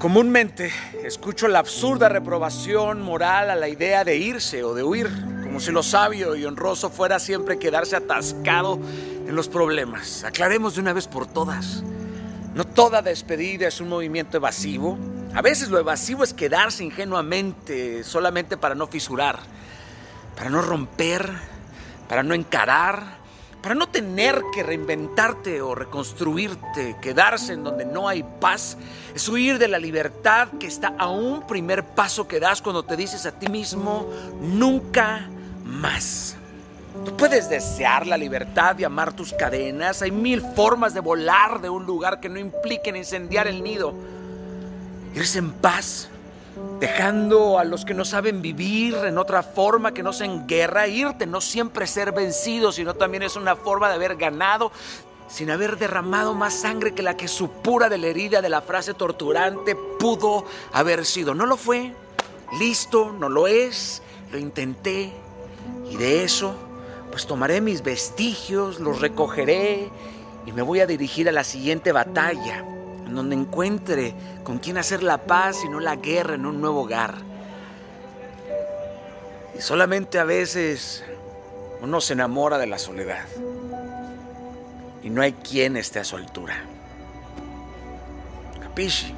Comúnmente escucho la absurda reprobación moral a la idea de irse o de huir, como si lo sabio y honroso fuera siempre quedarse atascado en los problemas. Aclaremos de una vez por todas. No toda despedida es un movimiento evasivo. A veces lo evasivo es quedarse ingenuamente solamente para no fisurar, para no romper, para no encarar, para no tener que reinventarte o reconstruirte, quedarse en donde no hay paz, es huir de la libertad que está a un primer paso que das cuando te dices a ti mismo, nunca más. Tú puedes desear la libertad y amar tus cadenas, hay mil formas de volar de un lugar que no impliquen incendiar el nido, irse en paz dejando a los que no saben vivir en otra forma que no sea en guerra, irte, no siempre ser vencido, sino también es una forma de haber ganado sin haber derramado más sangre que la que supura de la herida de la frase torturante pudo haber sido. No lo fue, listo, no lo es, lo intenté. Y de eso pues tomaré mis vestigios, los recogeré y me voy a dirigir a la siguiente batalla en donde encuentre con quién hacer la paz y no la guerra en un nuevo hogar. Y solamente a veces uno se enamora de la soledad y no hay quien esté a su altura. Capisci?